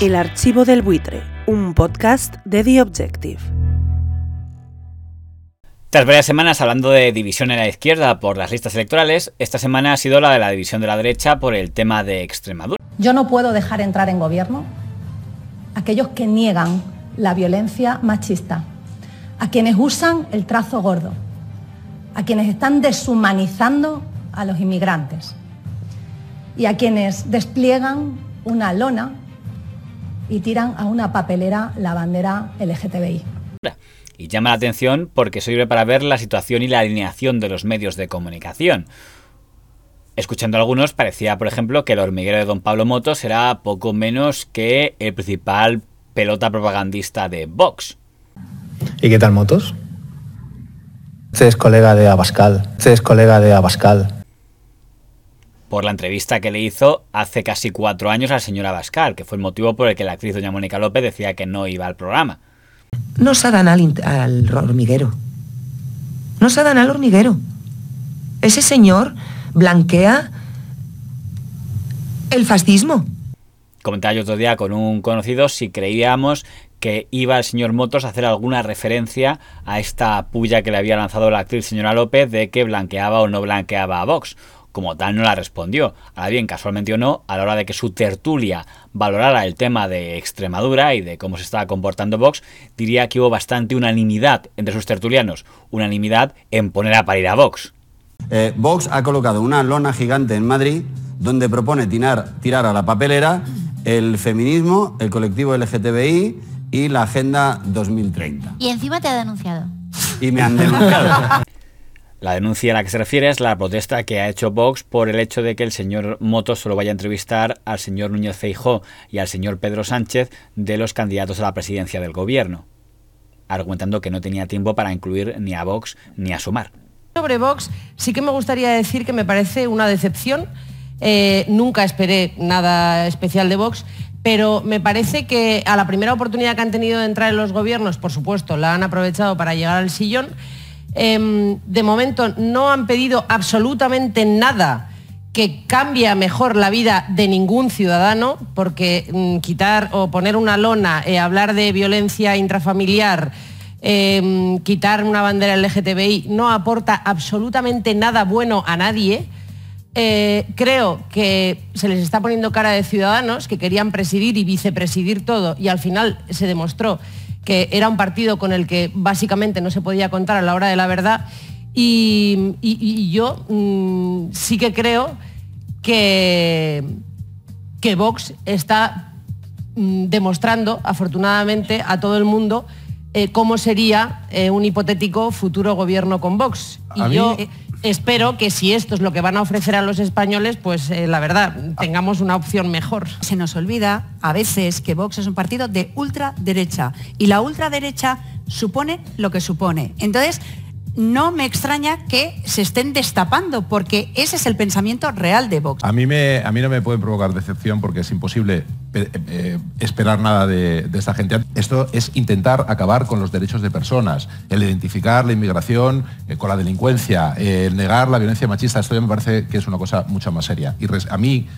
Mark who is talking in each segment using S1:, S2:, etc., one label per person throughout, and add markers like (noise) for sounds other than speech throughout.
S1: El archivo del buitre, un podcast de The Objective.
S2: Tras varias semanas hablando de división en la izquierda por las listas electorales, esta semana ha sido la de la división de la derecha por el tema de Extremadura.
S3: Yo no puedo dejar entrar en gobierno a aquellos que niegan la violencia machista, a quienes usan el trazo gordo, a quienes están deshumanizando a los inmigrantes y a quienes despliegan una lona y tiran a una papelera la bandera LGTBI.
S2: Y llama la atención porque sirve para ver la situación y la alineación de los medios de comunicación. Escuchando a algunos, parecía, por ejemplo, que el hormiguero de don Pablo Motos era poco menos que el principal pelota propagandista de Vox.
S4: ¿Y qué tal Motos? Este es colega de Abascal. Este es colega de Abascal.
S2: Por la entrevista que le hizo hace casi cuatro años al señor Abascal, que fue el motivo por el que la actriz doña Mónica López decía que no iba al programa.
S5: No se dan al, al hormiguero. No se dan al hormiguero. Ese señor blanquea el fascismo.
S2: Comentaba yo otro día con un conocido si creíamos que iba el señor Motos a hacer alguna referencia a esta puya que le había lanzado la actriz señora López de que blanqueaba o no blanqueaba a Vox. Como tal no la respondió. Ahora bien, casualmente o no, a la hora de que su tertulia valorara el tema de Extremadura y de cómo se estaba comportando Vox, diría que hubo bastante unanimidad entre sus tertulianos. Unanimidad en poner a parir a Vox.
S6: Eh, Vox ha colocado una lona gigante en Madrid donde propone tirar, tirar a la papelera el feminismo, el colectivo LGTBI y la Agenda 2030.
S7: Y encima te ha denunciado.
S6: Y me han denunciado. (laughs)
S2: La denuncia a la que se refiere es la protesta que ha hecho Vox por el hecho de que el señor Motos solo vaya a entrevistar al señor Núñez Feijó y al señor Pedro Sánchez de los candidatos a la presidencia del gobierno, argumentando que no tenía tiempo para incluir ni a Vox ni a Sumar.
S8: Sobre Vox sí que me gustaría decir que me parece una decepción. Eh, nunca esperé nada especial de Vox, pero me parece que a la primera oportunidad que han tenido de entrar en los gobiernos, por supuesto, la han aprovechado para llegar al sillón. Eh, de momento no han pedido absolutamente nada que cambie a mejor la vida de ningún ciudadano, porque mm, quitar o poner una lona, eh, hablar de violencia intrafamiliar, eh, quitar una bandera LGTBI no aporta absolutamente nada bueno a nadie. Eh, creo que se les está poniendo cara de ciudadanos que querían presidir y vicepresidir todo y al final se demostró que era un partido con el que básicamente no se podía contar a la hora de la verdad. Y, y- y yo mm, sí que creo que, que Vox está mm, demostrando, afortunadamente, a todo el mundo eh, cómo sería eh, un hipotético futuro gobierno con Vox. Y
S9: mí-
S8: yo espero que si esto es lo que van a ofrecer a los españoles, pues eh, la verdad, tengamos una opción mejor.
S10: Se nos olvida a veces que Vox es un partido de ultraderecha y la ultraderecha supone lo que supone. Entonces, no me extraña que se estén destapando porque ese es el pensamiento real de Vox.
S9: A mí, me, a mí no me puede provocar decepción porque es imposible eh, eh, esperar nada de, esta gente. Esto es intentar acabar con los derechos de personas, el identificar la inmigración eh, con la delincuencia, el negar la violencia machista. Esto ya me parece que es una cosa mucho más seria. Y a mí,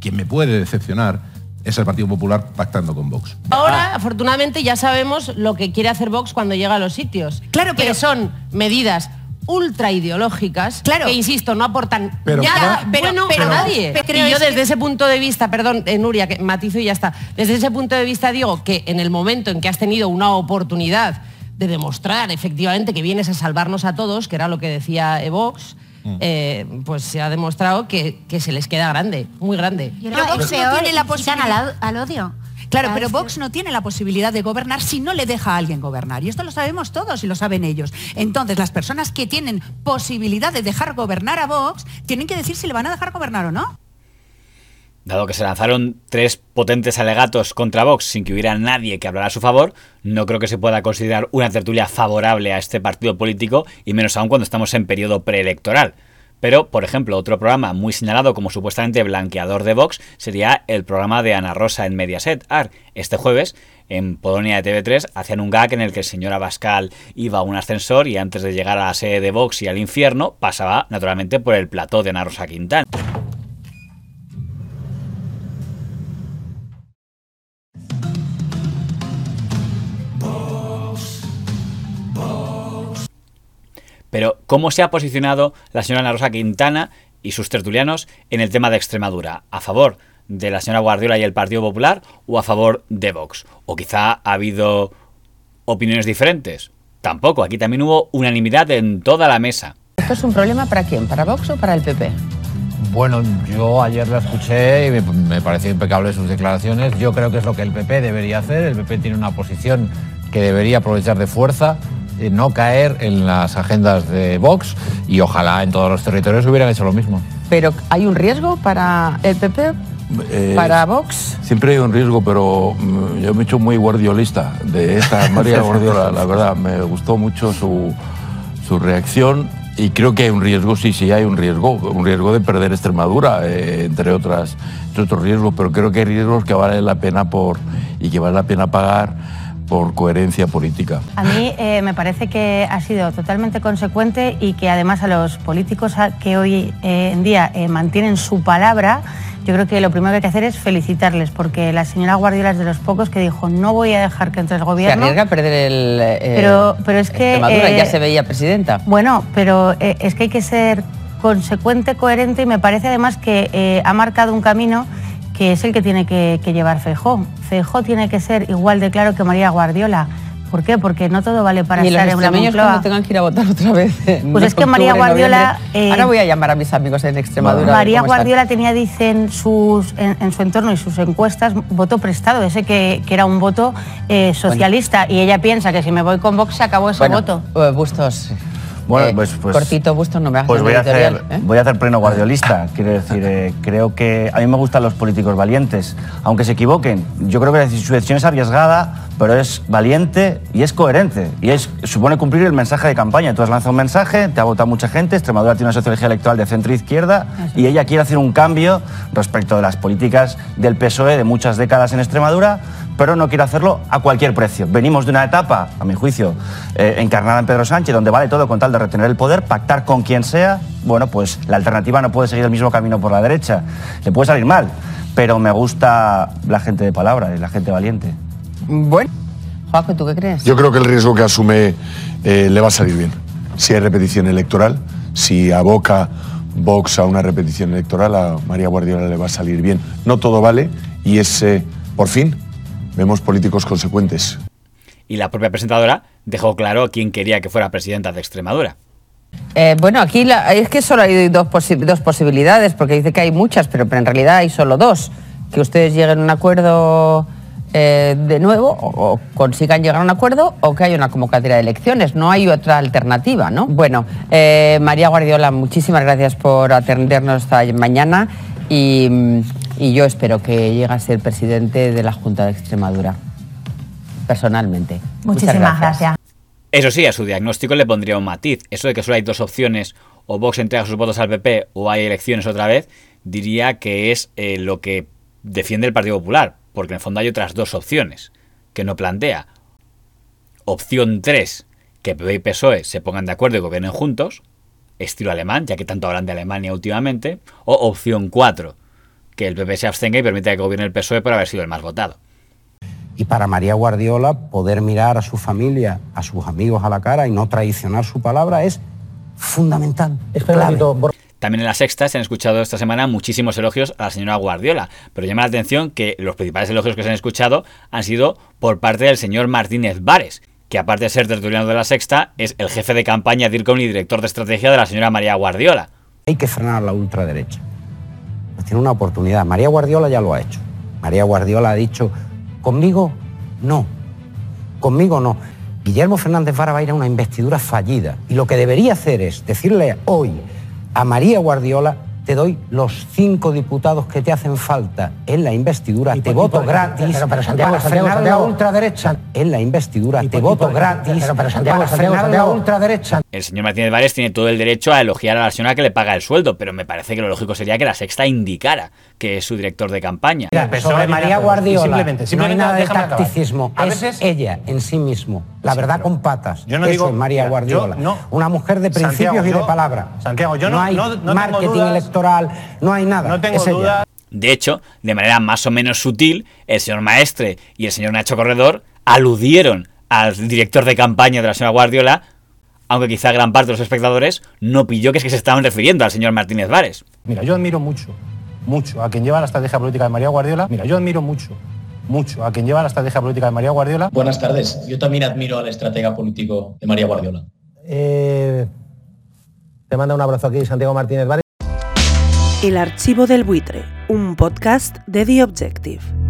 S9: quien me puede decepcionar es el Partido Popular pactando con Vox.
S8: Ahora, afortunadamente, ya sabemos lo que quiere hacer Vox cuando llega a los sitios.
S10: Claro,
S8: que
S10: pero-
S8: son medidas ultra ideológicas
S10: Claro.
S8: que insisto no aportan
S9: Pero-
S8: nada
S10: pero-
S8: bueno
S10: pero-
S8: a nadie
S10: pero
S8: y yo
S10: es
S8: desde
S10: que-
S8: ese punto de vista perdón eh, Nuria que matizo y ya está desde ese punto de vista digo que en el momento en que has tenido una oportunidad de demostrar efectivamente que vienes a salvarnos a todos que era lo que decía Evox eh, pues se ha demostrado que, que se les queda grande muy grande
S10: Pero Vox no tiene la posibilidad-
S7: al, al odio.
S10: Claro, pero Vox no tiene la posibilidad de gobernar si no le deja a alguien gobernar. Y esto lo sabemos todos y lo saben ellos. Entonces, las personas que tienen posibilidad de dejar gobernar a Vox tienen que decir si le van a dejar gobernar o no.
S2: Dado que se lanzaron tres potentes alegatos contra Vox sin que hubiera nadie que hablara a su favor, no creo que se pueda considerar una tertulia favorable a este partido político y menos aún cuando estamos en periodo preelectoral. Pero, por ejemplo, otro programa muy señalado como supuestamente blanqueador de Vox sería el programa de Ana Rosa en Mediaset. AR. Este jueves, en Polonia de TV3, hacían un gag en el que el señor Abascal iba a un ascensor y antes de llegar a la sede de Vox y al infierno, pasaba naturalmente por el plató de Ana Rosa Quintana. ¿Cómo se ha posicionado la señora Ana Rosa Quintana y sus tertulianos en el tema de Extremadura? ¿A favor de la señora Guardiola y el Partido Popular o a favor de Vox? ¿O quizá ha habido opiniones diferentes? Tampoco, aquí también hubo unanimidad en toda la mesa.
S7: ¿Esto es un problema para quién? ¿Para Vox o para el PP?
S11: Bueno, yo ayer la escuché y me, me pareció impecable sus declaraciones. Yo creo que es lo que el PP debería hacer. El PP tiene una posición que debería aprovechar de fuerza, no caer en las agendas de Vox y ojalá en todos los territorios hubieran hecho lo mismo.
S7: Pero ¿hay un riesgo para el PP?
S12: Eh,
S7: ¿Para Vox?
S12: Siempre hay un riesgo, pero mm, yo me he hecho muy guardiolista de esta (laughs) María Guardiola, la verdad. Me gustó mucho su, su reacción y creo que hay un riesgo, sí, sí, hay un riesgo, un riesgo de perder Extremadura, eh, entre, otras, entre otros riesgos, pero creo que hay riesgos que vale la pena por y que vale la pena pagar por coherencia política.
S13: A mí eh, me parece que ha sido totalmente consecuente y que además a los políticos a- que hoy eh, en día eh, mantienen su palabra, yo creo que lo primero que hay que hacer es felicitarles, porque la señora Guardiola es de los pocos que dijo no voy a dejar que entre el
S7: Se
S13: gobierno.
S7: arriesga a perder el. eh,
S13: Pero- pero es que, eh,
S7: ya se veía presidenta.
S13: Bueno, pero eh, es que hay que ser consecuente, coherente y me parece además que eh, ha marcado un camino que es el que tiene que, que llevar Feijó. Feijó tiene que ser igual de claro que María Guardiola. ¿Por qué? Porque no todo vale para
S7: los
S13: estar en una
S7: extremeños
S13: Moncloa.
S7: cuando tengan que ir a votar otra vez. (laughs)
S13: Pues es que María Guardiola, eh,
S7: Ahora voy a llamar a mis amigos en Extremadura.
S13: María
S7: están.
S13: Guardiola tenía, dicen, sus, en, en su entorno y sus encuestas, voto prestado, ese que, que era un voto eh, socialista. Y ella piensa que si me voy con Vox se acabó ese
S7: Bueno,
S13: voto.
S7: eh, Bustos.
S14: Bueno,
S7: eh,
S14: pues- pues-
S7: cortito no me hagas
S14: Pues voy a, hacer,
S7: ¿eh?
S14: voy a hacer pleno guardiolista. Quiero decir, eh, (laughs) creo que a mí me gustan los políticos valientes, aunque se equivoquen. Yo creo que su decisión es arriesgada, pero es valiente y es coherente. Y es, supone cumplir el mensaje de campaña. Tú has lanzado un mensaje, te ha votado mucha gente, Extremadura tiene una sociología electoral de centro-izquierda y ella quiere hacer un cambio respecto de las políticas del PSOE de muchas décadas en Extremadura, pero no quiere hacerlo a cualquier precio. Venimos de una etapa, a mi juicio, eh, encarnada en Pedro Sánchez, donde vale todo con tal de retener el poder, pactar con quien sea. Bueno, pues la alternativa no puede seguir el mismo camino por la derecha. Le puede salir mal, pero me gusta la gente de palabra y la gente valiente.
S7: Bueno, Juanjo, ¿tú qué crees?
S15: Yo creo que el riesgo que asume eh, le va a salir bien. Si hay repetición electoral, si aboca Vox a una repetición electoral, a María Guardiola le va a salir bien. No todo vale y es, eh, por fin, vemos políticos consecuentes.
S2: Y la propia presentadora dejó claro quién quería que fuera presidenta de Extremadura.
S7: Eh, bueno, aquí la- es que solo hay dos, posi- dos posibilidades, porque dice que hay muchas, pero, pero en realidad hay solo dos. Que ustedes lleguen a un acuerdo eh, de nuevo, o, o consigan llegar a un acuerdo, o que haya una convocatoria de elecciones. No hay otra alternativa, ¿no? Bueno, eh, María Guardiola, muchísimas gracias por atendernos esta mañana y, y yo espero que llegue a ser presidente de la Junta de Extremadura, personalmente. Muchas
S13: Muchísimas gracias.
S2: Eso sí, a su diagnóstico le pondría un matiz. Eso de que solo hay dos opciones, o Vox entrega sus votos al PP o hay elecciones otra vez, diría que es eh, lo que defiende el Partido Popular, porque en el fondo hay otras dos opciones que no plantea. Opción 3, que PP y PSOE se pongan de acuerdo y gobiernen juntos, estilo alemán, ya que tanto hablan de Alemania últimamente, o opción 4, que el PP se abstenga y permita que gobierne el PSOE por haber sido el más votado.
S16: Y para María Guardiola, poder mirar a su familia, a sus amigos a la cara y no traicionar su palabra es fundamental. Es clave.
S2: También en la sexta se han escuchado esta semana muchísimos elogios a la señora Guardiola, pero llama la atención que los principales elogios que se han escuchado han sido por parte del señor Martínez Vares, que aparte de ser tertuliano de la sexta, es el jefe de campaña DIRCOM y director de estrategia de la señora María Guardiola.
S16: Hay que frenar la ultraderecha. Pues tiene una oportunidad. María Guardiola ya lo ha hecho. María Guardiola ha dicho, conmigo no, conmigo no. Guillermo Fernández Vara va a ir a una investidura fallida. Y lo que debería hacer es decirle hoy a María Guardiola, te doy los cinco diputados que te hacen falta en la investidura, te
S17: y
S16: voto
S17: por-
S16: gratis
S17: pero- pero Santiago,
S16: para
S17: Santiago,
S16: frenar
S17: Santiago.
S16: la ultraderecha. En la investidura, te voto gratis
S17: pero- pero Santiago,
S16: para
S17: Santiago,
S16: frenar
S17: Santiago.
S16: la ultraderecha.
S2: El señor Martínez Vares tiene todo el derecho a elogiar a la señora que le paga el sueldo, pero me parece que lo lógico sería que la sexta indicara que es su director de campaña.
S16: Mira, sobre María Guardiola,
S17: simplemente- simplemente
S16: no hay nada de tacticismo,
S17: A
S16: es
S17: veces-
S16: ella en sí mismo, la
S17: Sí,
S16: verdad con patas.
S17: yo no
S16: Eso
S17: digo-
S16: es María
S17: mira,
S16: Guardiola,
S17: yo no-
S16: una mujer de
S17: Santiago,
S16: principios y de palabra.
S17: Santiago, yo no-
S16: hay
S17: no- no tengo
S16: marketing
S17: dudas.
S16: electoral, no hay nada.
S17: No tengo
S16: es ella.
S17: dudas.
S2: De hecho, de manera más o menos sutil, el señor Maestre y el señor Nacho Corredor aludieron al director de campaña de la señora Guardiola aunque quizá gran parte de los espectadores no pilló que es que se estaban refiriendo al señor Martínez Vares.
S17: Mira, yo admiro mucho, mucho a quien lleva la estrategia política de María Guardiola. Mira, yo admiro mucho, mucho a quien lleva la estrategia política de María Guardiola.
S18: Buenas tardes. Yo también admiro al estratega político de María Guardiola.
S17: Eh, te manda un abrazo aquí Santiago Martínez Vares.
S1: El archivo del buitre, un podcast de The Objective.